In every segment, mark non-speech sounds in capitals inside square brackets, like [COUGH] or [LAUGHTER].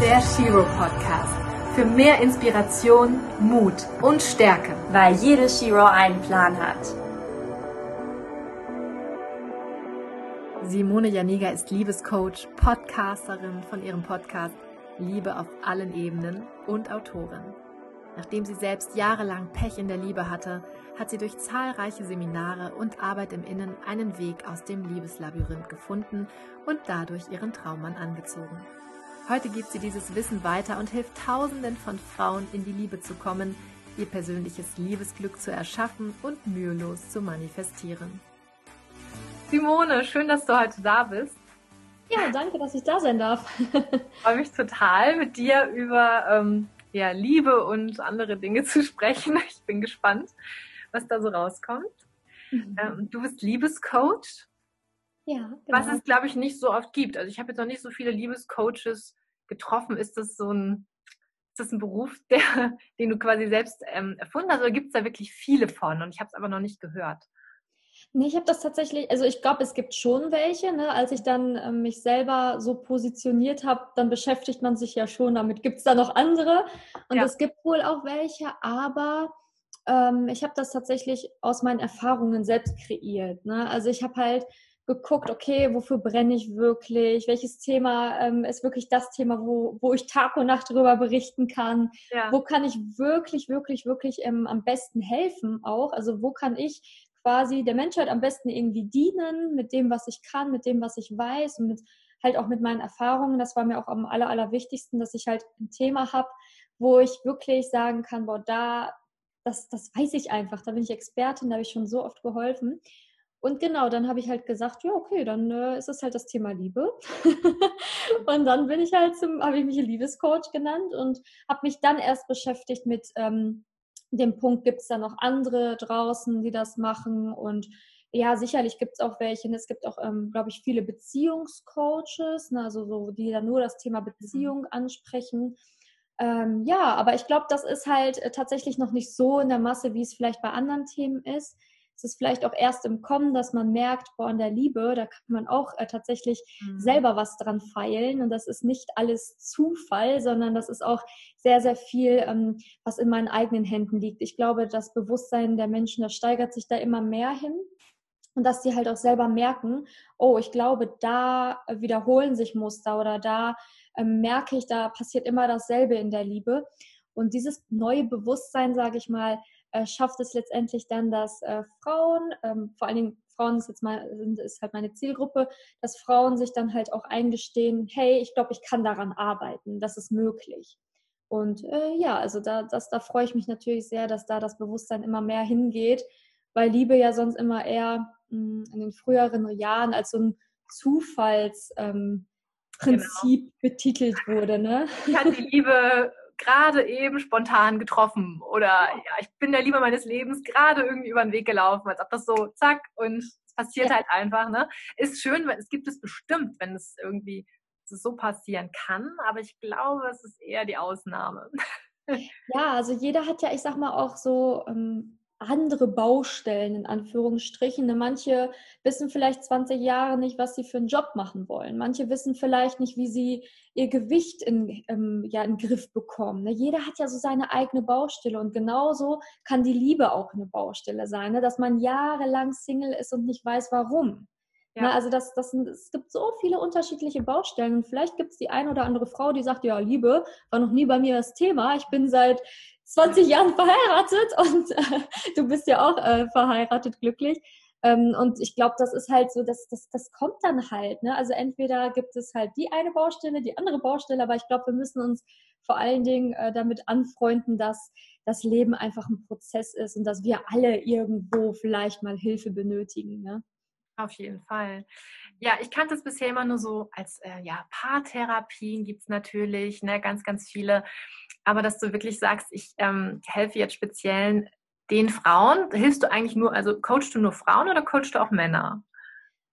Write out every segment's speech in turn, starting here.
der Shiro Podcast. Für mehr Inspiration, Mut und Stärke. Weil jede Shiro einen Plan hat. Simone Janiga ist Liebescoach, Podcasterin von ihrem Podcast Liebe auf allen Ebenen und Autorin. Nachdem sie selbst jahrelang Pech in der Liebe hatte, hat sie durch zahlreiche Seminare und Arbeit im Innen einen Weg aus dem Liebeslabyrinth gefunden und dadurch ihren Traummann angezogen. Heute gibt sie dieses Wissen weiter und hilft Tausenden von Frauen in die Liebe zu kommen, ihr persönliches Liebesglück zu erschaffen und mühelos zu manifestieren. Simone, schön, dass du heute da bist. Ja, danke, dass ich da sein darf. [LAUGHS] Ich freue mich total, mit dir über ähm, ja, Liebe und andere Dinge zu sprechen. Ich bin gespannt, was da so rauskommt. Mhm. Ähm, du bist Liebescoach. Ja, genau. Was es, glaube ich, nicht so oft gibt. Also ich habe jetzt noch nicht so viele Liebescoaches getroffen. Ist das so ein, ist das ein Beruf, [LAUGHS] der, den du quasi selbst ähm, erfunden hast? Oder gibt es da wirklich viele von? Und ich habe es aber noch nicht gehört. Nee, ich habe das tatsächlich, also ich glaube, es gibt schon welche. Ne? Als ich dann äh, mich selber so positioniert habe, dann beschäftigt man sich ja schon damit. Gibt es da noch andere? Und ja. es gibt wohl auch welche, aber ähm, ich habe das tatsächlich aus meinen Erfahrungen selbst kreiert. Ne? Also ich habe halt geguckt, okay, wofür brenne ich wirklich? Welches Thema ähm, ist wirklich das Thema, wo, wo ich Tag und Nacht darüber berichten kann? Ja. Wo kann ich wirklich, wirklich, wirklich ähm, am besten helfen auch? Also wo kann ich quasi der Menschheit am besten irgendwie dienen mit dem, was ich kann, mit dem, was ich weiß und mit, halt auch mit meinen Erfahrungen. Das war mir auch am aller, allerwichtigsten, dass ich halt ein Thema habe, wo ich wirklich sagen kann, boah, da, das, das weiß ich einfach, da bin ich Expertin, da habe ich schon so oft geholfen. Und genau, dann habe ich halt gesagt, ja, okay, dann äh, ist es halt das Thema Liebe. [LAUGHS] und dann bin ich halt zum, habe ich mich Liebescoach genannt und habe mich dann erst beschäftigt mit ähm, dem Punkt, gibt es da noch andere draußen, die das machen und ja, sicherlich gibt es auch welche. Es gibt auch, ähm, glaube ich, viele Beziehungscoaches, ne, also so, die dann nur das Thema Beziehung ansprechen. Ähm, ja, aber ich glaube, das ist halt äh, tatsächlich noch nicht so in der Masse, wie es vielleicht bei anderen Themen ist es ist vielleicht auch erst im Kommen, dass man merkt, boah, in der Liebe, da kann man auch äh, tatsächlich mhm. selber was dran feilen. Und das ist nicht alles Zufall, sondern das ist auch sehr, sehr viel, ähm, was in meinen eigenen Händen liegt. Ich glaube, das Bewusstsein der Menschen, das steigert sich da immer mehr hin. Und dass sie halt auch selber merken, oh, ich glaube, da wiederholen sich Muster oder da ähm, merke ich, da passiert immer dasselbe in der Liebe. Und dieses neue Bewusstsein, sage ich mal, äh, schafft es letztendlich dann, dass äh, Frauen, ähm, vor allen Dingen Frauen ist jetzt mal, sind, ist halt meine Zielgruppe, dass Frauen sich dann halt auch eingestehen, hey, ich glaube, ich kann daran arbeiten, das ist möglich. Und äh, ja, also da, das, da freue ich mich natürlich sehr, dass da das Bewusstsein immer mehr hingeht, weil Liebe ja sonst immer eher mh, hm, in den früheren Jahren als so ein Zufallsprinzip ähm, genau. betitelt wurde. Ne? Kann die Liebe gerade eben spontan getroffen oder ja, ich bin der Liebe meines Lebens gerade irgendwie über den Weg gelaufen, als ob das so zack und es passiert ja. halt einfach. Ne? Ist schön, weil es gibt es bestimmt, wenn es irgendwie so passieren kann, aber ich glaube, es ist eher die Ausnahme. Ja, also jeder hat ja, ich sag mal, auch so ähm, andere Baustellen in Anführungsstrichen. Ne, manche wissen vielleicht 20 Jahre nicht, was sie für einen Job machen wollen. Manche wissen vielleicht nicht, wie sie ihr Gewicht in, ähm, ja, in den Griff bekommen. Ne? Jeder hat ja so seine eigene Baustelle und genauso kann die Liebe auch eine Baustelle sein, ne? dass man jahrelang Single ist und nicht weiß, warum. Ja. Na, also das, das, es gibt so viele unterschiedliche Baustellen und vielleicht gibt es die eine oder andere Frau, die sagt, ja, Liebe war noch nie bei mir das Thema. Ich bin seit 20 Jahren verheiratet und äh, du bist ja auch äh, verheiratet, glücklich. Ähm, und ich glaube, das ist halt so, das, das, das kommt dann halt. Ne? Also entweder gibt es halt die eine Baustelle, die andere Baustelle, aber ich glaube, wir müssen uns vor allen Dingen äh, damit anfreunden, dass das Leben einfach ein Prozess ist und dass wir alle irgendwo vielleicht mal Hilfe benötigen. Ne? Auf jeden Fall. Ja, ich kannte es bisher immer nur so als äh, ja, Paartherapien gibt es natürlich, ne, ganz, ganz viele. Aber dass du wirklich sagst, ich ähm, helfe jetzt speziell den Frauen, hilfst du eigentlich nur, also coachst du nur Frauen oder coachst du auch Männer?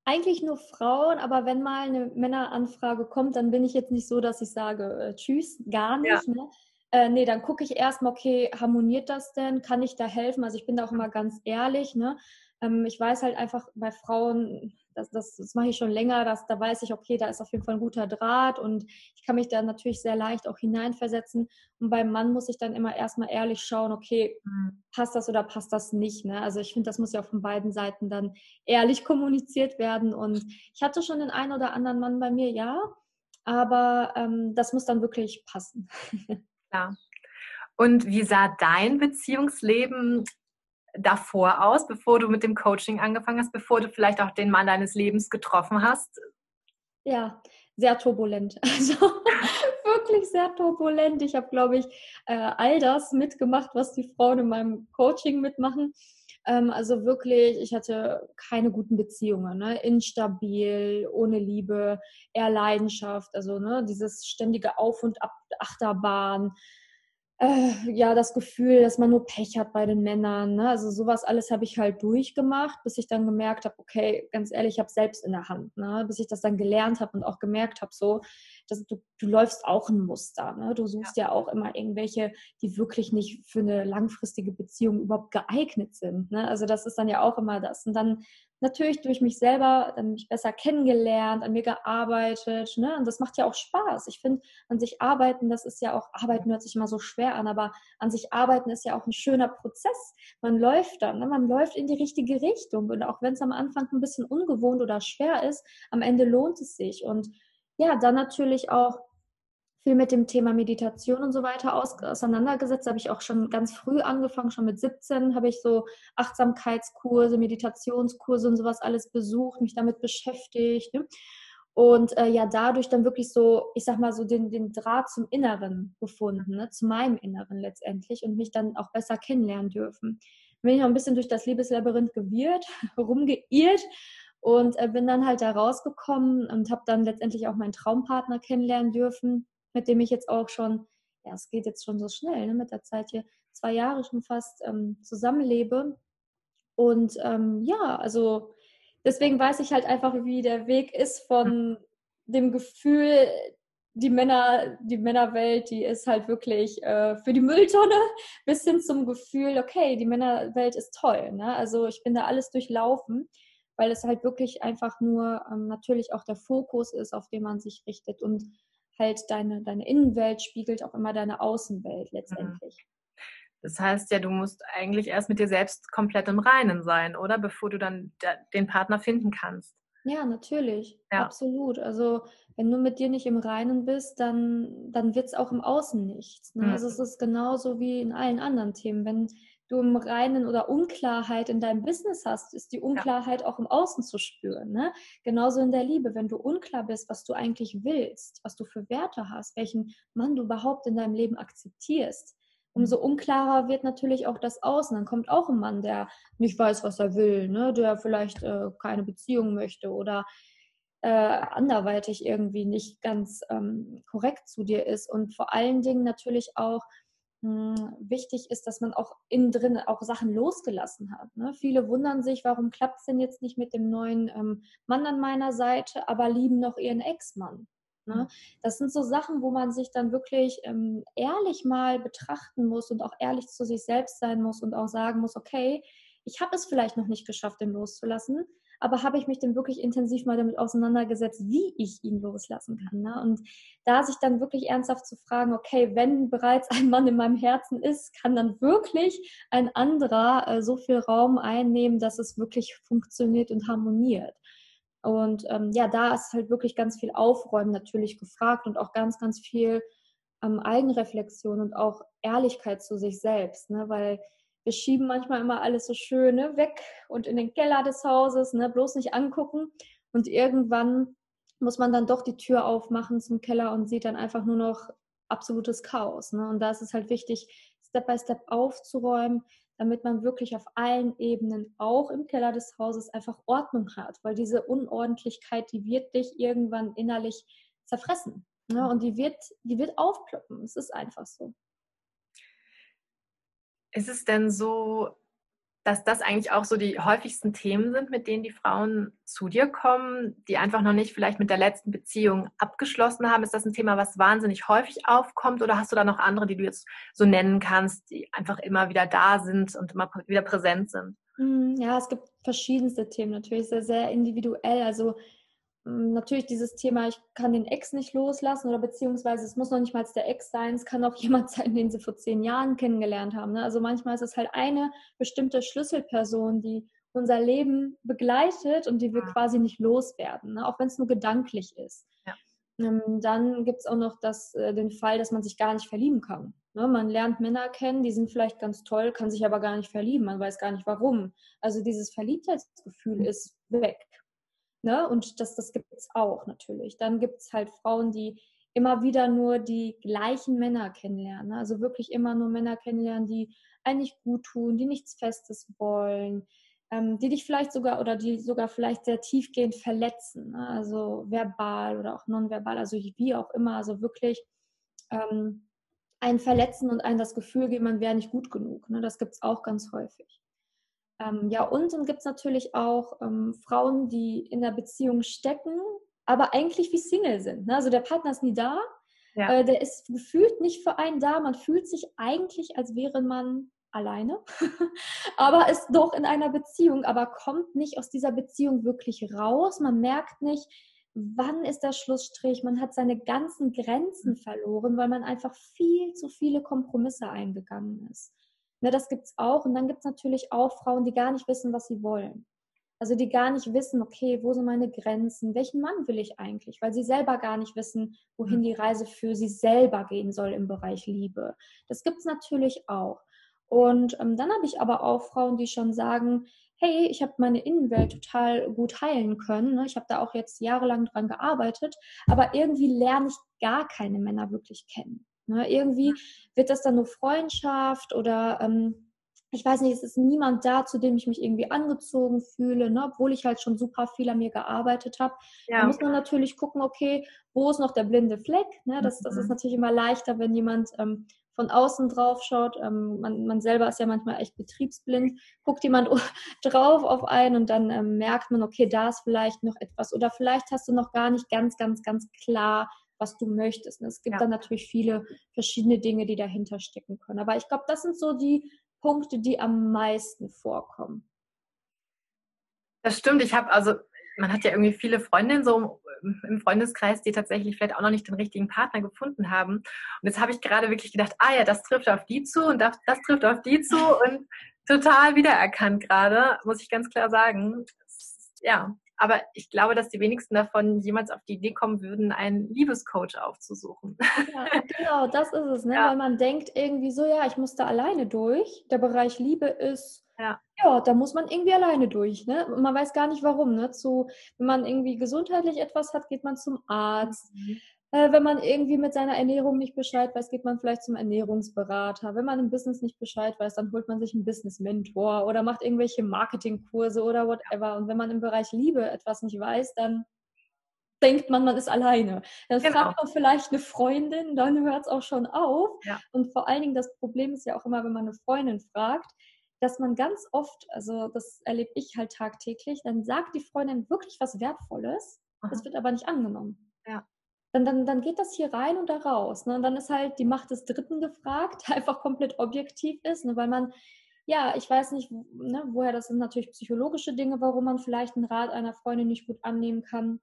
Eigentlich nur Frauen, aber wenn mal eine Männeranfrage kommt, dann bin ich jetzt nicht so, dass ich sage, äh, tschüss, gar nicht. Ja. Ne? Äh, nee, dann gucke ich erstmal, okay, harmoniert das denn? Kann ich da helfen? Also ich bin da auch immer ganz ehrlich, ne? Ähm, ich weiß halt einfach bei Frauen, das, das, das mache ich schon länger, das, da weiß ich, okay, da ist auf jeden Fall ein guter Draht und ich kann mich da natürlich sehr leicht auch hineinversetzen. Und beim Mann muss ich dann immer erstmal ehrlich schauen, okay, mhm. passt das oder passt das nicht. Ne? Also ich finde, das muss ja von beiden Seiten dann ehrlich [LAUGHS] kommuniziert werden. Und ich hatte schon den einen oder anderen Mann bei mir, ja, aber ähm, das muss dann wirklich passen. [LAUGHS] Ja. Und wie sah dein Beziehungsleben davor aus, bevor du mit dem Coaching angefangen hast, bevor du vielleicht auch den Mann deines Lebens getroffen hast? Ja, sehr turbulent. [LAUGHS] Also [LAUGHS] wirklich sehr turbulent. Ich habe, glaube ich, äh, all das mitgemacht, was die Frauen in meinem Coaching mitmachen. Ähm, also wirklich, ich hatte keine guten Beziehungen, ne? instabil, ohne Liebe, eher Leidenschaft, also ne, dieses ständige Auf und Ab, Achterbahn äh, ja, das Gefühl, dass man nur Pech hat bei den Männern. Ne? Also sowas alles habe ich halt durchgemacht, bis ich dann gemerkt habe, okay, ganz ehrlich, ich habe selbst in der Hand. Ne? Bis ich das dann gelernt habe und auch gemerkt habe, so, dass du, du läufst auch ein Muster. Ne? Du suchst ja. ja. auch immer irgendwelche, die wirklich nicht für eine langfristige Beziehung überhaupt geeignet sind. Ne? Also das ist dann ja auch immer das. Und dann natürlich durch mich selber dann mich besser kennengelernt, an mir gearbeitet. Ne? Und das macht ja auch Spaß. Ich finde, an sich arbeiten, das ist ja auch, arbeiten hört sich immer so schwer an, aber an sich arbeiten ist ja auch ein schöner Prozess. Man läuft dann, ne? man läuft in die richtige Richtung. Und auch wenn es am Anfang ein bisschen ungewohnt oder schwer ist, am Ende lohnt es sich. Und ja, dann natürlich auch viel mit dem Thema Meditation und so weiter aus, auseinandergesetzt. Da habe ich auch schon ganz früh angefangen, schon mit 17 habe ich so Achtsamkeitskurse, Meditationskurse und sowas alles besucht, mich damit beschäftigt. Ne? Und äh, ja, dadurch dann wirklich so, ich sag mal so, den, den Draht zum Inneren gefunden, ne? zu meinem Inneren letztendlich und mich dann auch besser kennenlernen dürfen. Bin ich noch ein bisschen durch das Liebeslabyrinth gewirrt, [LAUGHS] rumgeirrt und äh, bin dann halt da rausgekommen und habe dann letztendlich auch meinen Traumpartner kennenlernen dürfen mit dem ich jetzt auch schon, ja, es geht jetzt schon so schnell ne, mit der Zeit hier, zwei Jahre schon fast ähm, zusammenlebe. Und ähm, ja, also deswegen weiß ich halt einfach, wie der Weg ist von dem Gefühl, die Männer, die Männerwelt, die ist halt wirklich äh, für die Mülltonne, [LAUGHS] bis hin zum Gefühl, okay, die Männerwelt ist toll. Ne? Also ich bin da alles durchlaufen, weil es halt wirklich einfach nur ähm, natürlich auch der Fokus ist, auf den man sich richtet. Und halt deine, deine Innenwelt spiegelt auch immer deine Außenwelt mhm. letztendlich. Das heißt ja, du musst eigentlich erst mit dir selbst komplett im Reinen sein, oder? Bevor du dann den Partner finden kannst. Ja, natürlich. Ja. Absolut. Also wenn du mit dir nicht im Reinen bist, dann, dann wird es auch im Außen nichts. Ne? Mhm. Also es ist genauso wie in allen anderen Themen. Wenn du im Reinen oder Unklarheit in deinem Business hast, ist die Unklarheit ja. auch im Außen zu spüren. Ne? Genauso in der Liebe, wenn du unklar bist, was du eigentlich willst, was du für Werte hast, welchen Mann du überhaupt in deinem Leben akzeptierst. Umso mhm. unklarer wird natürlich auch das Außen. Dann kommt auch ein Mann, der nicht weiß, was er will, ne? der vielleicht äh, keine Beziehung möchte oder äh, anderweitig irgendwie nicht ganz ähm, korrekt zu dir ist. Und vor allen Dingen natürlich auch hm, wichtig ist, dass man auch innen drin auch Sachen losgelassen hat. Ne? Viele wundern sich, warum klappt es denn jetzt nicht mit dem neuen ähm, Mann an meiner Seite, aber lieben noch ihren Ex-Mann. Ne? Mhm. Das sind so Sachen, wo man sich dann wirklich ähm, ehrlich mal betrachten muss und auch ehrlich zu sich selbst sein muss und auch sagen muss, okay, ich habe es vielleicht noch nicht geschafft, den loszulassen, aber habe ich mich denn wirklich intensiv mal damit auseinandergesetzt, wie ich ihn loslassen kann. Ne? Und da sich dann wirklich ernsthaft zu fragen, okay, wenn bereits ein Mann in meinem Herzen ist, kann dann wirklich ein anderer äh, so viel Raum einnehmen, dass es wirklich funktioniert und harmoniert. Und ähm, ja, da ist halt wirklich ganz viel Aufräumen natürlich gefragt und auch ganz, ganz viel ähm, Eigenreflexion und auch Ehrlichkeit zu sich selbst, ne? weil wir schieben manchmal immer alles so schön ne, weg und in den Keller des Hauses, ne, bloß nicht angucken. Und irgendwann muss man dann doch die Tür aufmachen zum Keller und sieht dann einfach nur noch absolutes Chaos. Ne? Und da ist es halt wichtig, Step by Step aufzuräumen, damit man wirklich auf allen Ebenen, auch im Keller des Hauses, einfach Ordnung hat. Weil diese Unordentlichkeit, die wird dich irgendwann innerlich zerfressen. Ne? Und die wird, die wird aufploppen. Es ist einfach so. Ist es denn so, dass das eigentlich auch so die häufigsten Themen sind, mit denen die Frauen zu dir kommen, die einfach noch nicht vielleicht mit der letzten Beziehung abgeschlossen haben? Ist das ein Thema, was wahnsinnig häufig aufkommt oder hast du da noch andere, die du jetzt so nennen kannst, die einfach immer wieder da sind und immer wieder präsent sind? Mhm, ja, es gibt verschiedenste Themen natürlich, sehr, sehr individuell. Also hm, natürlich dieses Thema, ich kann den Ex nicht loslassen oder beziehungsweise es muss noch nicht mal der Ex sein, es kann auch [LAUGHS] jemand sein, den sie vor zehn Jahren kennengelernt haben. Ne? Also manchmal ist es halt eine bestimmte Schlüsselperson, die unser Leben begleitet und die wir quasi nicht loswerden, ne? auch wenn es nur gedanklich ist. Ja. Ähm, dann gibt es auch noch das, äh, den Fall, dass man sich gar nicht verlieben kann. Ne? Man lernt Männer kennen, die sind vielleicht ganz toll, kann sich aber gar nicht verlieben, man weiß gar nicht warum. Also dieses Verliebtheitsgefühl mhm. ist weg. Ne? Und das, das gibt es auch natürlich. Dann gibt es halt Frauen, die immer wieder nur die gleichen Männer kennenlernen. Ne? Also wirklich immer nur Männer kennenlernen, die eigentlich gut tun, die nichts Festes wollen, ähm, die dich vielleicht sogar oder die sogar vielleicht sehr tiefgehend verletzen. Ne? Also verbal oder auch nonverbal, also wie auch immer. Also wirklich ähm, einen verletzen und einen das Gefühl geben, man wäre nicht gut genug. Ne? Das gibt es auch ganz häufig. Ähm, ja, und dann gibt es natürlich auch ähm, Frauen, die in der Beziehung stecken, aber eigentlich wie Single sind. Ne? Also der Partner ist nie da, ja. äh, der ist gefühlt nicht für einen da. Man fühlt sich eigentlich, als wäre man alleine, [LAUGHS] aber ist doch in einer Beziehung, aber kommt nicht aus dieser Beziehung wirklich raus. Man merkt nicht, wann ist der Schlussstrich. Man hat seine ganzen Grenzen mhm. verloren, weil man einfach viel zu viele Kompromisse eingegangen ist. Ne, das gibt es auch. Und dann gibt es natürlich auch Frauen, die gar nicht wissen, was sie wollen. Also die gar nicht wissen, okay, wo sind meine Grenzen? Welchen Mann will ich eigentlich? Weil sie selber gar nicht wissen, wohin mhm. die Reise für sie selber gehen soll im Bereich Liebe. Das gibt es natürlich auch. Und ähm, dann habe ich aber auch Frauen, die schon sagen, hey, ich habe meine Innenwelt total gut heilen können. Ne? Ich habe da auch jetzt jahrelang dran gearbeitet, aber irgendwie lerne ich gar keine Männer wirklich kennen. Ne? Irgendwie wird das dann nur Freundschaft oder ähm, ich weiß nicht, es ist niemand da, zu dem ich mich irgendwie angezogen fühle, ne? obwohl ich halt schon super viel an mir gearbeitet habe. Ja. Da muss man natürlich gucken, okay, wo ist noch der blinde Fleck? Ne? Das, das ist mhm. natürlich immer leichter, wenn jemand ähm, von außen drauf schaut. Ähm, man, man, selber ist ja manchmal echt betriebsblind. Guckt jemand [LAUGHS] drauf auf einen und dann ähm, merkt man, okay, da ist vielleicht noch etwas. Oder vielleicht hast du noch gar nicht ganz, ganz, ganz klar was du möchtest. Und es gibt ja. dann natürlich viele verschiedene Dinge, die dahinter stecken können. Aber ich glaube, das sind so die Punkte, die am meisten vorkommen. Das stimmt. Ich habe also, man hat ja irgendwie viele Freundinnen so im Freundeskreis, die tatsächlich vielleicht auch noch nicht den richtigen Partner gefunden haben. Und jetzt habe ich gerade wirklich gedacht, ah ja, das trifft auf die zu und das, das trifft auf die zu [LAUGHS] und total wiedererkannt gerade, muss ich ganz klar sagen. Ja, aber ich glaube, dass die wenigsten davon jemals auf die Idee kommen würden, einen Liebescoach aufzusuchen. Ja, genau, das ist es, ne? Ja. weil man denkt irgendwie so, ja, ich muss da alleine durch. Der Bereich Liebe ist, ja, ja da muss man irgendwie alleine durch. Ne? man weiß gar nicht warum. Ne? Zu, wenn man irgendwie gesundheitlich etwas hat, geht man zum Arzt. Mhm. Äh, wenn man irgendwie mit seiner Ernährung nicht Bescheid weiß, geht man vielleicht zum Ernährungsberater. Wenn man im Business nicht Bescheid weiß, dann holt man sich einen Business-Mentor oder macht irgendwelche Marketingkurse oder whatever. Und wenn man im Bereich Liebe etwas nicht weiß, dann denkt man, man ist alleine. Dann genau. fragt man vielleicht eine Freundin, dann hört es auch schon auf. Ja. Und vor allen Dingen das Problem ist ja auch immer, wenn man eine Freundin fragt, dass man ganz oft, also das erlebe ich halt tagtäglich, dann sagt die Freundin wirklich was Wertvolles, Aha. das wird aber nicht angenommen. Ja dann, dann, dann geht das hier rein und da raus. Ne? Und dann ist halt die Macht des Dritten gefragt, [LAUGHS] einfach komplett objektiv ist, ne? weil man, ja, ich weiß nicht, ne, woher das sind natürlich psychologische Dinge, warum man vielleicht einen Rat einer Freundin nicht gut annehmen kann.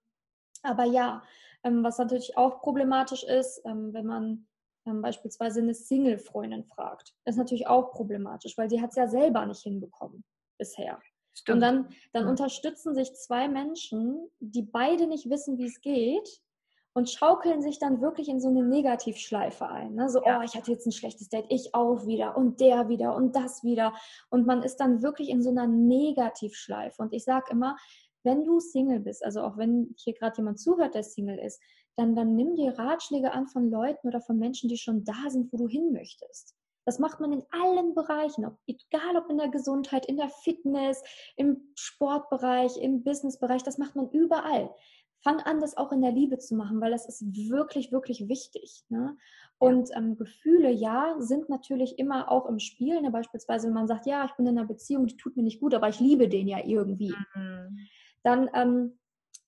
Aber ja, ähm, was natürlich auch problematisch ist, ähm, wenn man ähm, beispielsweise eine Single-Freundin fragt, ist natürlich auch problematisch, weil die hat es ja selber nicht hinbekommen bisher. Stimmt. Und dann, dann ja. unterstützen sich zwei Menschen, die beide nicht wissen, wie es geht, und schaukeln sich dann wirklich in so eine Negativschleife ein. Ne? So, ja. oh, ich hatte jetzt ein schlechtes Date, ich auch wieder und der wieder und das wieder. Und man ist dann wirklich in so einer Negativschleife. Und ich sage immer, wenn du Single bist, also auch wenn hier gerade jemand zuhört, der Single ist, dann, dann nimm dir Ratschläge an von Leuten oder von Menschen, die schon da sind, wo du hin möchtest. Das macht man in allen Bereichen, ob, egal ob in der Gesundheit, in der Fitness, im Sportbereich, im Businessbereich, das macht man überall fang an, das auch in der Liebe zu machen, weil das ist wirklich, wirklich wichtig. Ne? Und ähm, Gefühle, ja, sind natürlich immer auch im Spiel. Ne? Beispielsweise, wenn man sagt, ja, ich bin in einer Beziehung, die tut mir nicht gut, aber ich liebe den ja irgendwie. Mhm. Dann, ähm,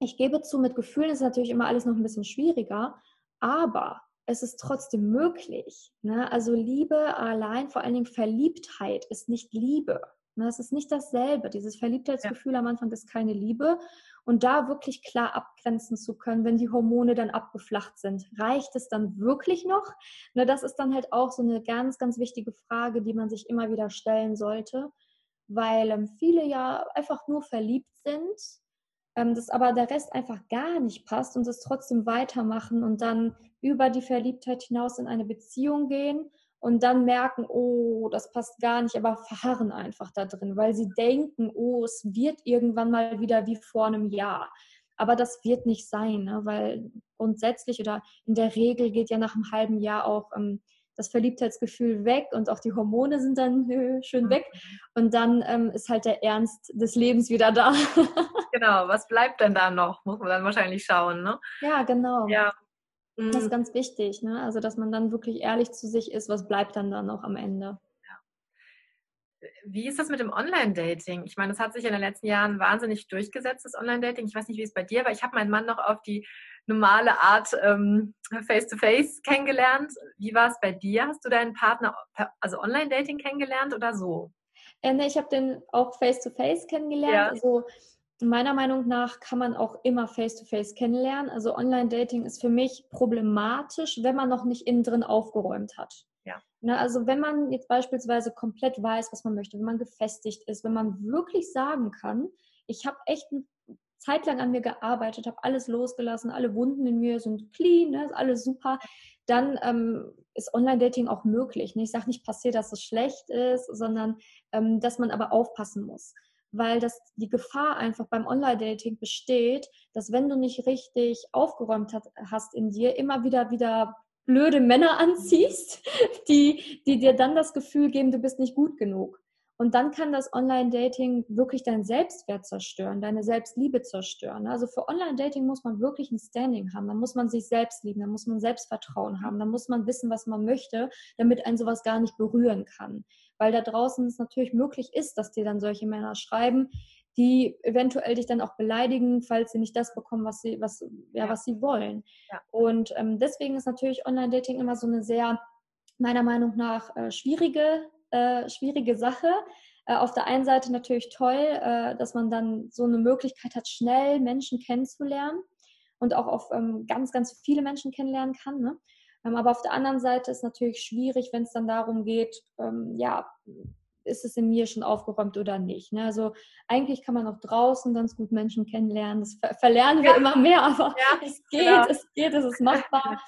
ich gebe zu, mit Gefühlen ist natürlich immer alles noch ein bisschen schwieriger, aber es ist trotzdem möglich. Ne? Also Liebe allein, vor allen Dingen Verliebtheit, ist nicht Liebe. Das ist nicht dasselbe. Dieses Verliebtheitsgefühl ja. am Anfang ist keine Liebe. Und da wirklich klar abgrenzen zu können, wenn die Hormone dann abgeflacht sind, reicht es dann wirklich noch? Das ist dann halt auch so eine ganz, ganz wichtige Frage, die man sich immer wieder stellen sollte, weil ähm, viele ja einfach nur verliebt sind, ähm, dass aber der Rest einfach gar nicht passt und es trotzdem weitermachen und dann über die Verliebtheit hinaus in eine Beziehung gehen und dann merken, oh, das passt gar nicht, aber verharren einfach da drin, weil sie denken, oh, es wird irgendwann mal wieder wie vor einem Jahr. Aber das wird nicht sein, ne? weil grundsätzlich oder in der Regel geht ja nach einem halben Jahr auch ähm, das Verliebtheitsgefühl weg und auch die Hormone sind dann äh, schön weg. Mhm. Und dann ähm, ist halt der Ernst des Lebens wieder da. genau, was bleibt denn da noch? Muss man dann wahrscheinlich schauen, ne? Ja, genau. Ja, das ist mhm. ganz wichtig, ne? Also, dass man dann wirklich ehrlich zu sich ist, was bleibt dann da noch am Ende. Wie ist das mit dem Online-Dating? Ich meine, das hat sich in den letzten Jahren wahnsinnig durchgesetzt, das Online-Dating. Ich weiß nicht, wie es bei dir war. Ich habe meinen Mann noch auf die normale Art ähm, Face-to-Face -face kennengelernt. Wie war es bei dir? Hast du deinen Partner, also Online-Dating kennengelernt oder so? Äh, nee, ich habe den auch Face-to-Face -face kennengelernt. Ja. Also meiner Meinung nach kann man auch immer face-to-face -face kennenlernen. Also Online-Dating ist für mich problematisch, wenn man noch nicht innen drin aufgeräumt hat. Ja. Ne, also wenn man jetzt beispielsweise komplett weiß, was man möchte, wenn man gefestigt ist, wenn man wirklich sagen kann, ich habe echt eine Zeit lang an mir gearbeitet, habe alles losgelassen, alle Wunden in mir sind clean, ne, ist alles super, dann ähm, ist Online-Dating auch möglich. Ne? Ich sage nicht passiert, dass es schlecht ist, sondern ähm, dass man aber aufpassen muss weil das die Gefahr einfach beim Online-Dating besteht, dass wenn du nicht richtig aufgeräumt hat, hast in dir, immer wieder wieder blöde Männer [LAUGHS] anziehst, die, die dir dann das Gefühl geben, du bist nicht gut genug. Und dann kann das Online-Dating wirklich deinen Selbstwert zerstören, deine Selbstliebe zerstören. Also für Online-Dating muss man wirklich ein Standing haben. Da muss man sich selbst lieben, da muss man Selbstvertrauen haben, da muss man wissen, was man möchte, damit ein sowas gar nicht berühren kann weil da draußen es natürlich möglich ist, dass dir dann solche Männer schreiben, die eventuell dich dann auch beleidigen, falls sie nicht das bekommen, was sie, was, ja, ja. was sie wollen. Ja. Und ähm, deswegen ist natürlich Online-Dating immer so eine sehr, meiner Meinung nach, äh, schwierige, äh, schwierige Sache. Äh, auf der einen Seite natürlich toll, äh, dass man dann so eine Möglichkeit hat, schnell Menschen kennenzulernen und auch auf ähm, ganz, ganz viele Menschen kennenlernen kann. Ne? Ähm, aber auf der anderen Seite ist es natürlich schwierig, wenn es dann darum geht, ähm, ja, ist es in mir schon aufgeräumt oder nicht. Ne? Also eigentlich kann man auch draußen ganz gut Menschen kennenlernen. Das ver verlernen wir ja. immer mehr, aber ja, [LAUGHS] es geht, genau. es geht, es ist machbar.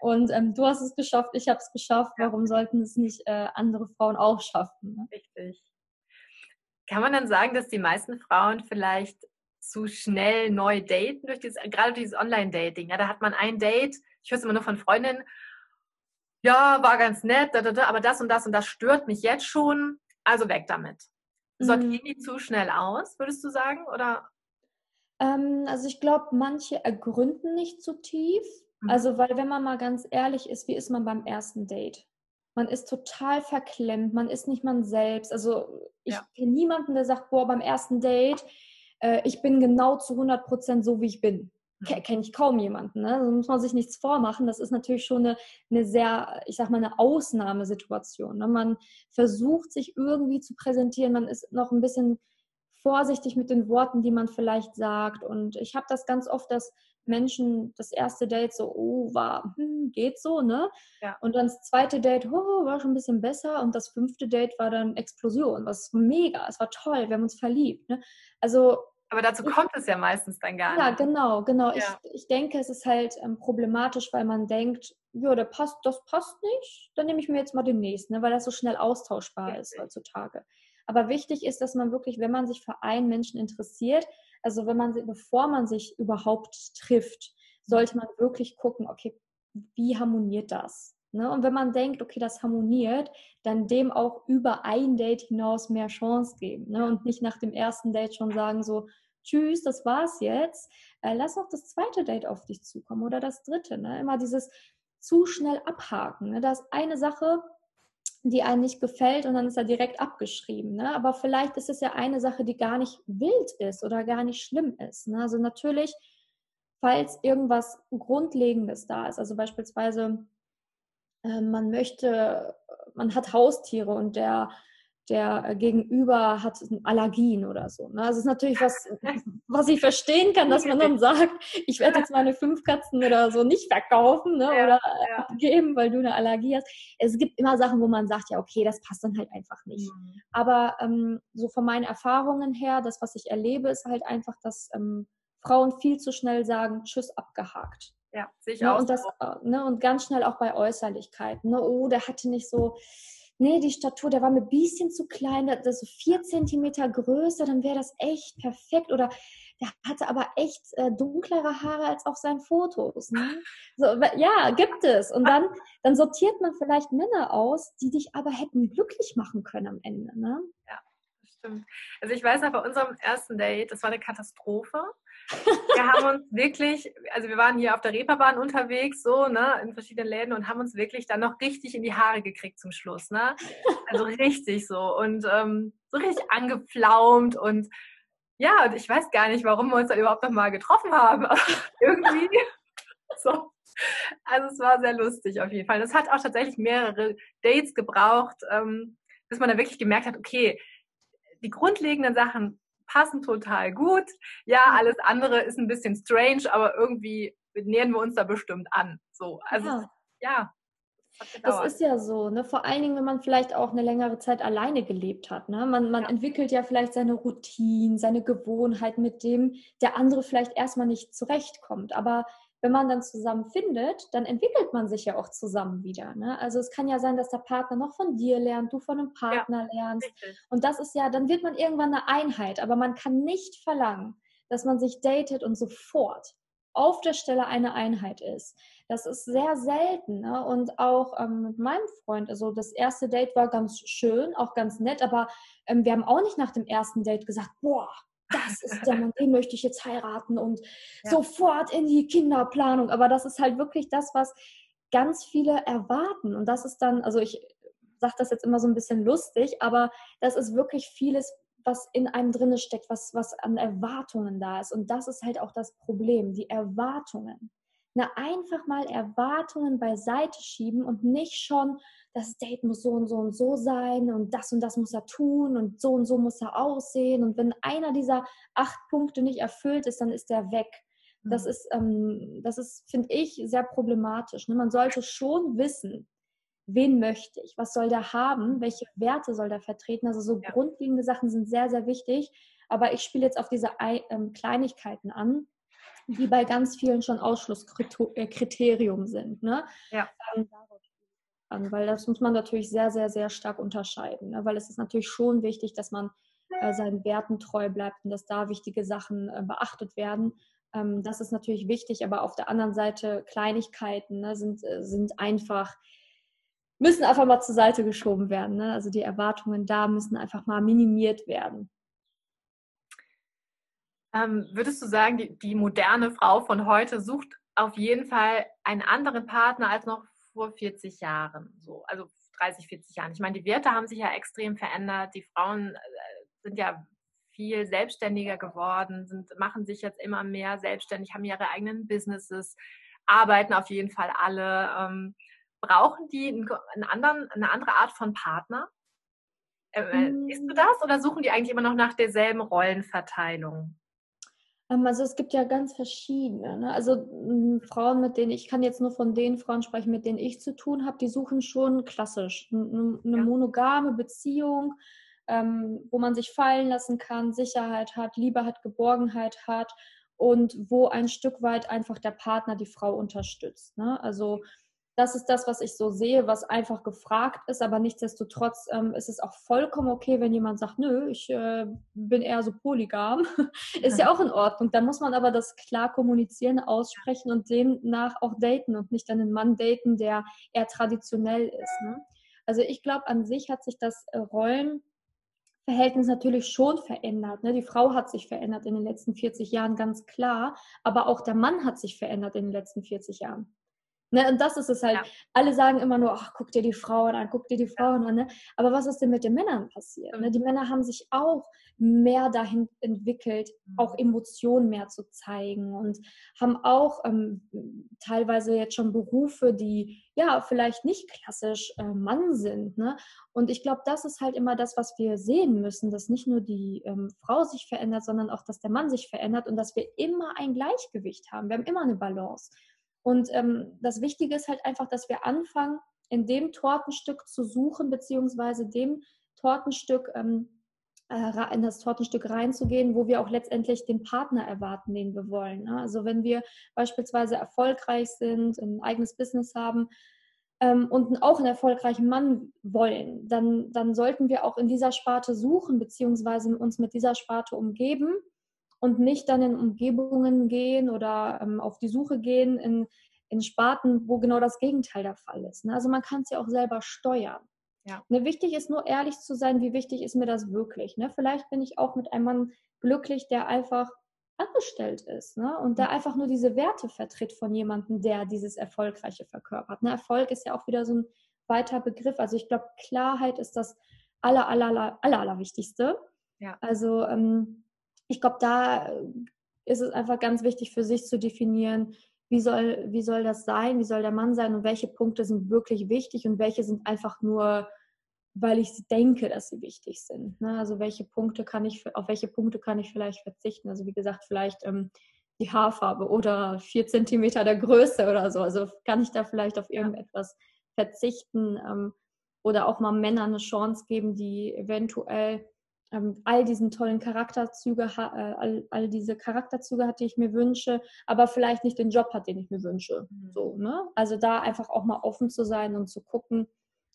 Und ähm, du hast es geschafft, ich habe es geschafft. Warum sollten es nicht äh, andere Frauen auch schaffen? Ne? Richtig. Kann man dann sagen, dass die meisten Frauen vielleicht zu schnell neu daten durch dieses, gerade durch dieses Online-Dating? Ja, da hat man ein Date, ich höre es immer nur von Freundinnen, ja, war ganz nett, da, da, da, aber das und das und das stört mich jetzt schon, also weg damit. Sortieren mhm. die zu schnell aus, würdest du sagen? Oder? Ähm, also ich glaube, manche ergründen nicht zu tief. Mhm. Also, weil wenn man mal ganz ehrlich ist, wie ist man beim ersten Date? Man ist total verklemmt, man ist nicht man selbst. Also ich ja. kenne niemanden, der sagt, boah, beim ersten Date, äh, ich bin genau zu 100 Prozent so, wie ich bin. Mhm. kenne ich kaum jemanden. Ne? Also muss man sich nichts vormachen. Das ist natürlich schon eine, eine sehr, ich sag mal, eine Ausnahmesituation. Ne? Man versucht sich irgendwie zu präsentieren. Man ist noch ein bisschen vorsichtig mit den Worten, die man vielleicht sagt. Und ich habe das ganz oft, dass Menschen das erste Date so, oh, war, hm, geht so, ne? Ja. Und dann das zweite Date, oh, war schon ein bisschen besser. Und das fünfte Date war dann Explosion, was mega, es war toll, wir haben uns verliebt. Ne? Also aber dazu kommt es ja meistens dann gar nicht. Ja, genau, genau. Ja. Ich, ich denke, es ist halt ähm, problematisch, weil man denkt, ja, der passt, das passt nicht, dann nehme ich mir jetzt mal den nächsten, ne, weil das so schnell austauschbar Richtig. ist heutzutage. Aber wichtig ist, dass man wirklich, wenn man sich für einen Menschen interessiert, also wenn man, bevor man sich überhaupt trifft, sollte man wirklich gucken, okay, wie harmoniert das? Ne? Und wenn man denkt, okay, das harmoniert, dann dem auch über ein Date hinaus mehr Chance geben. Ne? Und nicht nach dem ersten Date schon sagen, so, tschüss, das war's jetzt. Äh, lass noch das zweite Date auf dich zukommen oder das dritte. Ne? Immer dieses zu schnell abhaken. Ne? Da ist eine Sache, die einem nicht gefällt und dann ist er direkt abgeschrieben. Ne? Aber vielleicht ist es ja eine Sache, die gar nicht wild ist oder gar nicht schlimm ist. Ne? Also natürlich, falls irgendwas Grundlegendes da ist, also beispielsweise ähm, man möchte, man hat Haustiere und der der äh, Gegenüber hat Allergien oder so. Ne? Also es ist natürlich was, [LAUGHS] was ich verstehen kann, dass man dann [LAUGHS] sagt, ich werde jetzt meine fünf Katzen oder so nicht verkaufen ne? ja, oder ja. geben, weil du eine Allergie hast. Es gibt immer Sachen, wo man sagt, ja, okay, das passt dann halt einfach nicht. Mhm. Aber ähm, so von meinen Erfahrungen her, das, was ich erlebe, ist halt einfach, dass ähm, Frauen viel zu schnell sagen, tschüss, abgehakt. Ja, sehe ich ne? auch. Und, das, ne? und ganz schnell auch bei Äußerlichkeiten. Ne? Oh, der hatte nicht so nee, die Statur, der war mir ein bisschen zu klein, das ist so vier Zentimeter größer, dann wäre das echt perfekt. Oder der hatte aber echt äh, dunklere Haare als auf seinen Fotos. Ne? So, ja, gibt es. Und dann, dann sortiert man vielleicht Männer aus, die dich aber hätten glücklich machen können am Ende. Ne? Ja, das stimmt. Also ich weiß noch, bei unserem ersten Date, das war eine Katastrophe wir haben uns wirklich, also wir waren hier auf der Reeperbahn unterwegs, so, ne, in verschiedenen Läden und haben uns wirklich dann noch richtig in die Haare gekriegt zum Schluss, ne? Also richtig so und ähm, so richtig angepflaumt und ja, und ich weiß gar nicht, warum wir uns da überhaupt noch mal getroffen haben. [LAUGHS] irgendwie so. Also es war sehr lustig auf jeden Fall. Das hat auch tatsächlich mehrere Dates gebraucht, ähm, bis man da wirklich gemerkt hat, okay, die grundlegenden Sachen passen total gut. Ja, alles andere ist ein bisschen strange, aber irgendwie nähern wir uns da bestimmt an. So, also ja. ja das ist ja so, ne? Vor allen Dingen, wenn man vielleicht auch eine längere Zeit alleine gelebt hat. Ne? Man, man ja. entwickelt ja vielleicht seine Routinen, seine Gewohnheit, mit dem der andere vielleicht erstmal nicht zurechtkommt. Aber wenn man dann zusammen findet, dann entwickelt man sich ja auch zusammen wieder. Ne? Also es kann ja sein, dass der Partner noch von dir lernt, du von einem Partner ja, lernst. Richtig. Und das ist ja, dann wird man irgendwann eine Einheit. Aber man kann nicht verlangen, dass man sich datet und sofort auf der Stelle eine Einheit ist. Das ist sehr selten. Ne? Und auch ähm, mit meinem Freund, also das erste Date war ganz schön, auch ganz nett, aber ähm, wir haben auch nicht nach dem ersten Date gesagt, boah, das ist der Mann, den möchte ich jetzt heiraten und ja. sofort in die Kinderplanung. Aber das ist halt wirklich das, was ganz viele erwarten. Und das ist dann, also ich sage das jetzt immer so ein bisschen lustig, aber das ist wirklich vieles, was in einem drinne steckt, was, was an Erwartungen da ist. Und das ist halt auch das Problem, die Erwartungen. Na, einfach mal Erwartungen beiseite schieben und nicht schon das Date muss so und so und so sein und das und das muss er tun und so und so muss er aussehen. Und wenn einer dieser acht Punkte nicht erfüllt ist, dann ist er weg. Das mhm. ist, ähm, das ist, finde ich, sehr problematisch. Ne? Man sollte schon wissen, wen möchte ich, was soll der haben, welche Werte soll der vertreten. Also so ja. grundlegende Sachen sind sehr, sehr wichtig. Aber ich spiele jetzt auf diese ähm, Kleinigkeiten an, die bei ganz vielen schon Ausschlusskriterium sind. Ne? Ja. Ähm, an, weil das muss man natürlich sehr, sehr, sehr stark unterscheiden, ne? weil es ist natürlich schon wichtig, dass man äh, seinen Werten treu bleibt und dass da wichtige Sachen äh, beachtet werden. Ähm, das ist natürlich wichtig, aber auf der anderen Seite Kleinigkeiten ne, sind, äh, sind einfach, müssen einfach mal zur Seite geschoben werden. Ne? Also die Erwartungen da müssen einfach mal minimiert werden. Ähm, würdest du sagen, die, die moderne Frau von heute sucht auf jeden Fall einen anderen Partner als noch vor 40 Jahren, so, also 30, 40 Jahren. Ich meine, die Werte haben sich ja extrem verändert. Die Frauen äh, sind ja viel selbstständiger geworden, sind, machen sich jetzt immer mehr selbstständig, haben ihre eigenen Businesses, arbeiten auf jeden Fall alle. Ähm, brauchen die einen anderen, eine andere Art von Partner? Äh, äh Ist du das oder suchen die eigentlich immer noch nach derselben Rollenverteilung? Ähm, also es gibt ja ganz verschiedene. Ne? Also hm, Frauen, mit denen ich kann jetzt nur von den Frauen sprechen, mit denen ich zu tun habe, die suchen schon klassisch eine ja. monogame Beziehung, ähm, wo man sich fallen lassen kann, Sicherheit hat, Liebe hat, Geborgenheit hat und wo ein Stück weit einfach der Partner die Frau unterstützt. Ne? Also das ist das, was ich so sehe, was einfach gefragt ist, aber nichtsdestotrotz ähm, ist es auch vollkommen okay, wenn jemand sagt, nö, ich äh, bin eher so polygam. [LAUGHS] ist ja auch in Ordnung. Dann muss man aber das klar kommunizieren, aussprechen und demnach auch daten und nicht dann einen Mann daten, der eher traditionell ist. Ne? Also ich glaube, an sich hat sich das äh, Rollenverhältnis natürlich schon verändert. Ne? Die Frau hat sich verändert in den letzten 40 Jahren, ganz klar. Aber auch der Mann hat sich verändert in den letzten 40 Jahren. Ne? Und das ist es halt. Ja. Alle sagen immer nur, ach, guck dir die Frauen an, guck dir die Frauen ja. an. Ne? Aber was ist denn mit den Männern passiert? Ne? Die Männer haben sich auch mehr dahin entwickelt, mhm. auch Emotionen mehr zu zeigen und haben auch ähm, teilweise jetzt schon Berufe, die ja vielleicht nicht klassisch äh, Mann sind. Ne? Und ich glaube, das ist halt immer das, was wir sehen müssen, dass nicht nur die ähm, Frau sich verändert, sondern auch, dass der Mann sich verändert und dass wir immer ein Gleichgewicht haben. Wir haben immer eine Balance. Und ähm, das Wichtige ist halt einfach, dass wir anfangen, in dem Tortenstück zu suchen, beziehungsweise dem Tortenstück, ähm, äh, in das Tortenstück reinzugehen, wo wir auch letztendlich den Partner erwarten, den wir wollen. Ne? Also wenn wir beispielsweise erfolgreich sind, ein eigenes Business haben, ähm, und auch einen erfolgreichen Mann wollen, dann, dann sollten wir auch in dieser Sparte suchen, beziehungsweise uns mit dieser Sparte umgeben und nicht dann in Umgebungen gehen oder ähm, auf die Suche gehen in, in Sparten, wo genau das Gegenteil der Fall ist. Ne? Also man kann es ja auch selber steuern. Ja. Ne, wichtig ist nur ehrlich zu sein, wie wichtig ist mir das wirklich. Ne? Vielleicht bin ich auch mit einem Mann glücklich, der einfach angestellt ist ne? und der mhm. einfach nur diese Werte vertritt von jemandem, der dieses Erfolgreiche verkörpert. Ne? Erfolg ist ja auch wieder so ein weiter Begriff. Also ich glaube, Klarheit ist das aller, aller, aller, aller, aller Wichtigste. Ja. Also ähm, ich glaube, da äh, ist es einfach ganz wichtig für sich zu definieren, wie soll, wie soll das sein, wie soll der Mann sein und welche Punkte sind wirklich wichtig und welche sind einfach nur, weil ich denke, dass sie wichtig sind. Ne? Also welche Punkte kann ich, auf welche Punkte kann ich vielleicht verzichten? Also wie gesagt, vielleicht ähm, die Haarfarbe oder vier Zentimeter der Größe oder so. Also kann ich da vielleicht auf irgendetwas verzichten ähm, oder auch mal Männern eine Chance geben, die eventuell ähm, all diesen tollen Charakterzüge, äh, all, all, diese Charakterzüge hat, die ich mir wünsche, aber vielleicht nicht den Job hat, den ich mir wünsche. Mhm. So, ne? Also da einfach auch mal offen zu sein und zu gucken,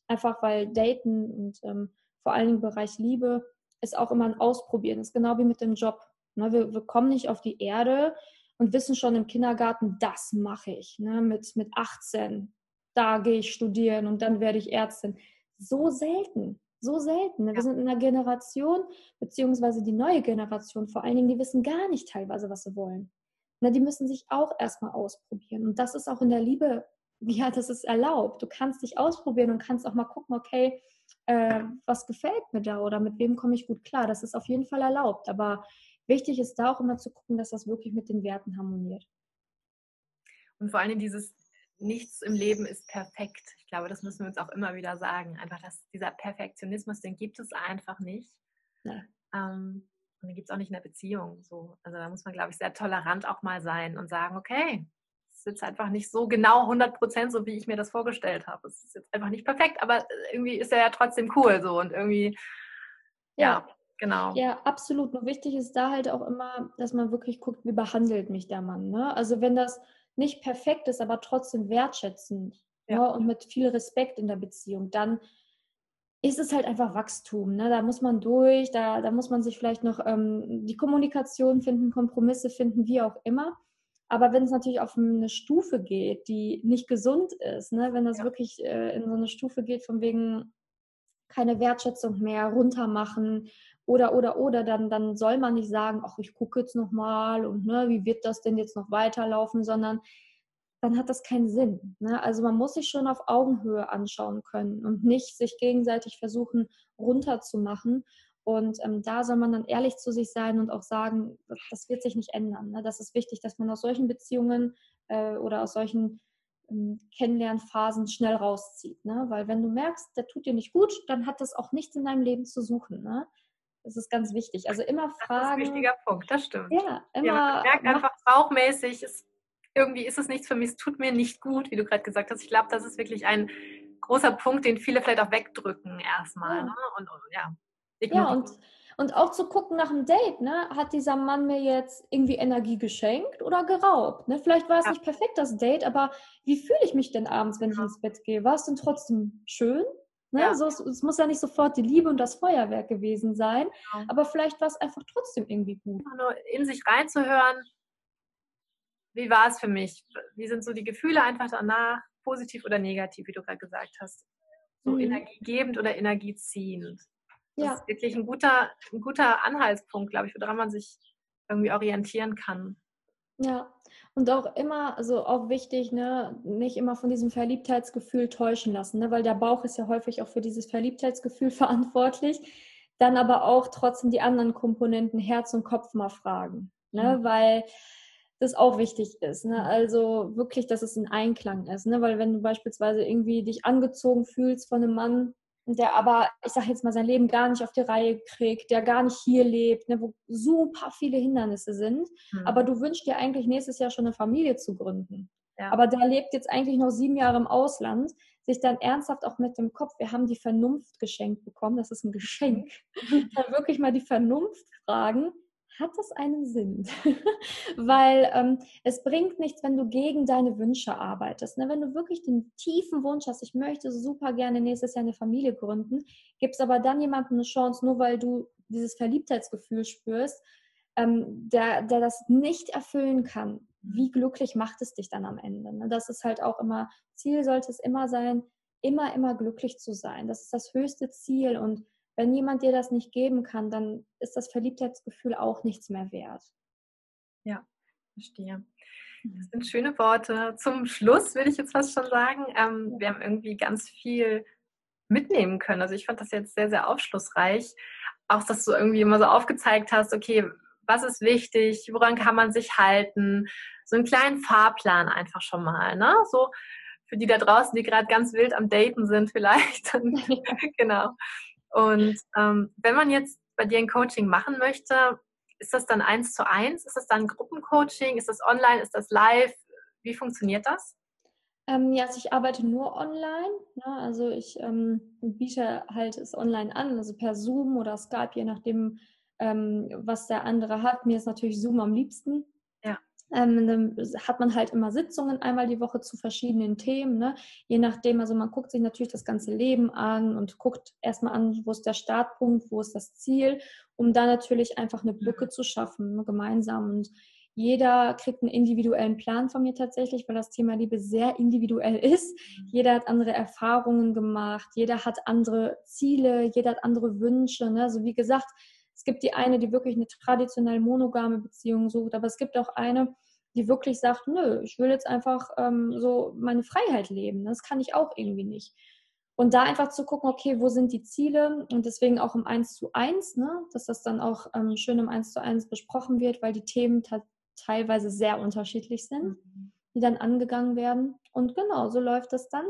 einfach weil Daten und ähm, vor allem im Bereich Liebe ist auch immer ein Ausprobieren. Das ist genau wie mit dem Job. Ne? Wir, wir kommen nicht auf die Erde und wissen schon im Kindergarten, das mache ich. Ne? Mit, mit 18, da gehe ich studieren und dann werde ich Ärztin. So selten. So selten. Ne? Wir sind in einer Generation, beziehungsweise die neue Generation vor allen Dingen, die wissen gar nicht teilweise, was sie wollen. Na, die müssen sich auch erstmal ausprobieren. Und das ist auch in der Liebe, [LAUGHS] ja, das ist erlaubt. Du kannst dich ausprobieren und kannst auch mal gucken, okay, äh, was gefällt mir da oder mit wem komme ich gut klar. Das ist auf jeden Fall erlaubt. Aber wichtig ist da auch immer zu gucken, dass das wirklich mit den Werten harmoniert. Und vor allem dieses nichts im Leben ist perfekt. Ich glaube, das müssen wir uns auch immer wieder sagen. Einfach, dass dieser Perfektionismus, den gibt es einfach nicht. Ja. Ähm, und den gibt es auch nicht in der Beziehung. So. Also da muss man, glaube ich, sehr tolerant auch mal sein und sagen, okay, es ist jetzt einfach nicht so genau 100 Prozent so, wie ich mir das vorgestellt habe. Es ist jetzt einfach nicht perfekt, aber irgendwie ist er ja trotzdem cool so und irgendwie, ja, ja. Genau. Ja, absolut. Nur wichtig ist da halt auch immer, dass man wirklich guckt, wie behandelt mich der Mann. Ne? Also wenn das nicht perfekt ist, aber trotzdem wertschätzend ja. ne, und mit viel Respekt in der Beziehung, dann ist es halt einfach Wachstum. Ne? Da muss man durch, da, da muss man sich vielleicht noch ähm, die Kommunikation finden, Kompromisse finden, wie auch immer. Aber wenn es natürlich auf eine Stufe geht, die nicht gesund ist, ne? wenn das ja. wirklich äh, in so eine Stufe geht, von wegen keine Wertschätzung mehr, runtermachen oder, oder, oder, dann, dann soll man nicht sagen, ach, ich gucke jetzt nochmal und ne, wie wird das denn jetzt noch weiterlaufen, sondern dann hat das keinen Sinn. Ne? Also man muss sich schon auf Augenhöhe anschauen können und nicht sich gegenseitig versuchen runterzumachen. Und ähm, da soll man dann ehrlich zu sich sein und auch sagen, das wird sich nicht ändern. Ne? Das ist wichtig, dass man aus solchen Beziehungen äh, oder aus solchen Kennenlernphasen schnell rauszieht. Ne? Weil wenn du merkst, der tut dir nicht gut, dann hat das auch nichts in deinem Leben zu suchen. Ne? Das ist ganz wichtig. Also immer fragen. Das ist ein wichtiger Punkt, das stimmt. Ja, immer. Ja, man merkt einfach bauchmäßig, es, irgendwie ist es nichts für mich, es tut mir nicht gut, wie du gerade gesagt hast. Ich glaube, das ist wirklich ein großer Punkt, den viele vielleicht auch wegdrücken erstmal. Ja. Ne? Und, und, ja, ja und, und auch zu gucken nach dem Date, ne? hat dieser Mann mir jetzt irgendwie Energie geschenkt oder geraubt? Ne? Vielleicht war es ja. nicht perfekt, das Date, aber wie fühle ich mich denn abends, wenn ich ins Bett gehe? War es denn trotzdem schön? Ne? Ja. So, es muss ja nicht sofort die Liebe und das Feuerwerk gewesen sein, ja. aber vielleicht war es einfach trotzdem irgendwie gut. Nur in sich reinzuhören, wie war es für mich? Wie sind so die Gefühle einfach danach, positiv oder negativ, wie du gerade gesagt hast? So mhm. energiegebend oder energieziehend. Das ja. ist wirklich ein guter, ein guter Anhaltspunkt, glaube ich, woran man sich irgendwie orientieren kann. Ja, Und auch immer, also auch wichtig, ne, nicht immer von diesem Verliebtheitsgefühl täuschen lassen, ne, weil der Bauch ist ja häufig auch für dieses Verliebtheitsgefühl [LAUGHS] verantwortlich. Dann aber auch trotzdem die anderen Komponenten Herz und Kopf mal fragen, ne, mhm. weil das auch wichtig ist. Ne? Also wirklich, dass es in Einklang ist. Ne? Weil wenn du beispielsweise irgendwie dich angezogen fühlst von einem Mann, der aber, ich sage jetzt mal, sein Leben gar nicht auf die Reihe kriegt, der gar nicht hier lebt, ne, wo super viele Hindernisse sind. Mhm. Aber du wünschst dir eigentlich nächstes Jahr schon eine Familie zu gründen. Ja. Aber der lebt jetzt eigentlich noch sieben Jahre im Ausland, sich dann ernsthaft auch mit dem Kopf, wir haben die Vernunft geschenkt bekommen, das ist ein Geschenk, [LAUGHS] dann wirklich mal die Vernunft fragen, hat das einen Sinn? [LAUGHS] Weil ähm, es bringt nichts, wenn du gegen deine Wünsche arbeitest. Ne? Wenn du wirklich den tiefen Wunsch hast, ich möchte super gerne nächstes Jahr eine Familie gründen, gibst aber dann jemandem eine Chance, nur weil du dieses Verliebtheitsgefühl spürst, ähm, der, der das nicht erfüllen kann. Wie glücklich macht es dich dann am Ende? Ne? Das ist halt auch immer, Ziel sollte es immer sein, immer, immer glücklich zu sein. Das ist das höchste Ziel und wenn jemand dir das nicht geben kann, dann ist das Verliebtheitsgefühl auch nichts mehr wert. Ja, verstehe. Das mhm. sind schöne Worte. Zum Schluss würde ich jetzt fast schon sagen, ähm, wir haben irgendwie ganz viel mitnehmen können. Also ich fand das jetzt sehr, sehr aufschlussreich. Auch, dass du irgendwie immer so aufgezeigt hast, okay, was ist wichtig, woran kann man sich halten, so einen kleinen Fahrplan einfach schon mal, ne? So für die da draußen, die gerade ganz wild am Daten sind vielleicht. [LAUGHS] [LAUGHS] genau. Und ähm, wenn man jetzt bei dir ein Coaching machen möchte, ist das dann eins zu eins? Ist das dann Gruppencoaching? Ist das online? Ist das live? Wie funktioniert das? Ähm, ja, also ich arbeite nur online. Ne? Also ich ähm, biete halt es online an, also per Zoom oder Skype, je nachdem, ähm, was der andere hat. Mir ist natürlich Zoom am liebsten. Ähm, dann hat man halt immer Sitzungen einmal die Woche zu verschiedenen Themen, ne? je nachdem, also man guckt sich natürlich das ganze Leben an und guckt erstmal an, wo ist der Startpunkt, wo ist das Ziel, um da natürlich einfach eine Brücke zu schaffen, ne? gemeinsam. Und jeder kriegt einen individuellen Plan von mir tatsächlich, weil das Thema Liebe sehr individuell ist. Jeder hat andere Erfahrungen gemacht, jeder hat andere Ziele, jeder hat andere Wünsche. Ne? Also wie gesagt, es gibt die eine, die wirklich eine traditionell monogame Beziehung sucht, aber es gibt auch eine, die wirklich sagt, nö, ich will jetzt einfach ähm, so meine Freiheit leben. Das kann ich auch irgendwie nicht. Und da einfach zu gucken, okay, wo sind die Ziele? Und deswegen auch im 1 zu 1, ne? dass das dann auch ähm, schön im 1 zu 1 besprochen wird, weil die Themen teilweise sehr unterschiedlich sind, mhm. die dann angegangen werden. Und genau, so läuft das dann.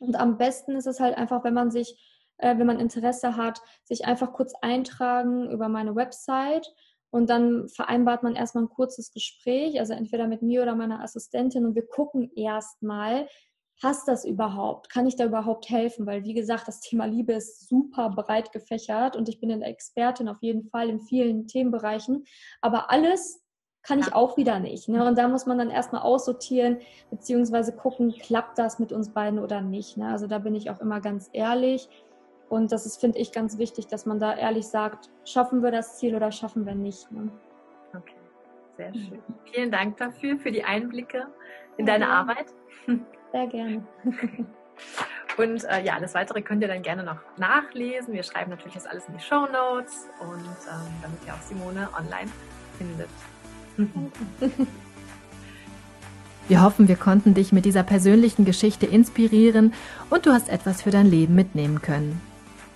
Und am besten ist es halt einfach, wenn man sich äh, wenn man Interesse hat, sich einfach kurz eintragen über meine Website und dann vereinbart man erstmal ein kurzes Gespräch, also entweder mit mir oder meiner Assistentin und wir gucken erstmal, passt das überhaupt? Kann ich da überhaupt helfen? Weil, wie gesagt, das Thema Liebe ist super breit gefächert und ich bin eine Expertin auf jeden Fall in vielen Themenbereichen. Aber alles kann ich auch wieder nicht. Ne? Und da muss man dann erstmal aussortieren, beziehungsweise gucken, klappt das mit uns beiden oder nicht. Ne? Also da bin ich auch immer ganz ehrlich. Und das ist, finde ich, ganz wichtig, dass man da ehrlich sagt, schaffen wir das Ziel oder schaffen wir nicht. Ne? Okay, sehr schön. Vielen Dank dafür, für die Einblicke in deine gerne. Arbeit. [LAUGHS] Sehr gerne. Und äh, ja, alles weitere könnt ihr dann gerne noch nachlesen. Wir schreiben natürlich das alles in die Show Notes und ähm, damit ihr auch Simone online findet. [LAUGHS] Wir hoffen, wir konnten dich mit dieser persönlichen Geschichte inspirieren und du hast etwas für dein Leben mitnehmen können.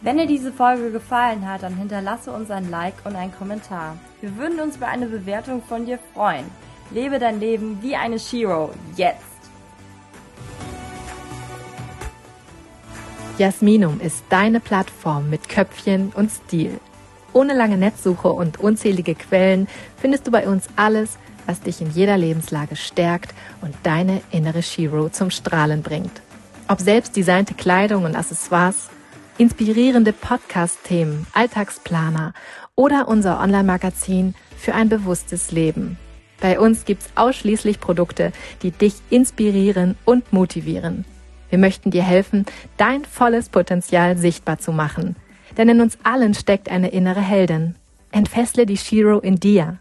Wenn dir diese Folge gefallen hat, dann hinterlasse uns ein Like und einen Kommentar. Wir würden uns über eine Bewertung von dir freuen. Lebe dein Leben wie eine Shiro. Jetzt! Jasminum ist deine Plattform mit Köpfchen und Stil. Ohne lange Netzsuche und unzählige Quellen findest du bei uns alles, was dich in jeder Lebenslage stärkt und deine innere Shiro zum Strahlen bringt. Ob selbst designte Kleidung und Accessoires, inspirierende Podcast-Themen, Alltagsplaner oder unser Online-Magazin für ein bewusstes Leben. Bei uns gibt's ausschließlich Produkte, die dich inspirieren und motivieren. Wir möchten dir helfen, dein volles Potenzial sichtbar zu machen. Denn in uns allen steckt eine innere Heldin. Entfessle die Shiro in dir.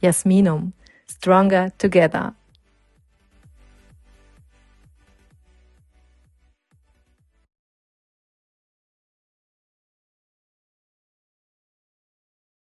Jasminum. Stronger Together.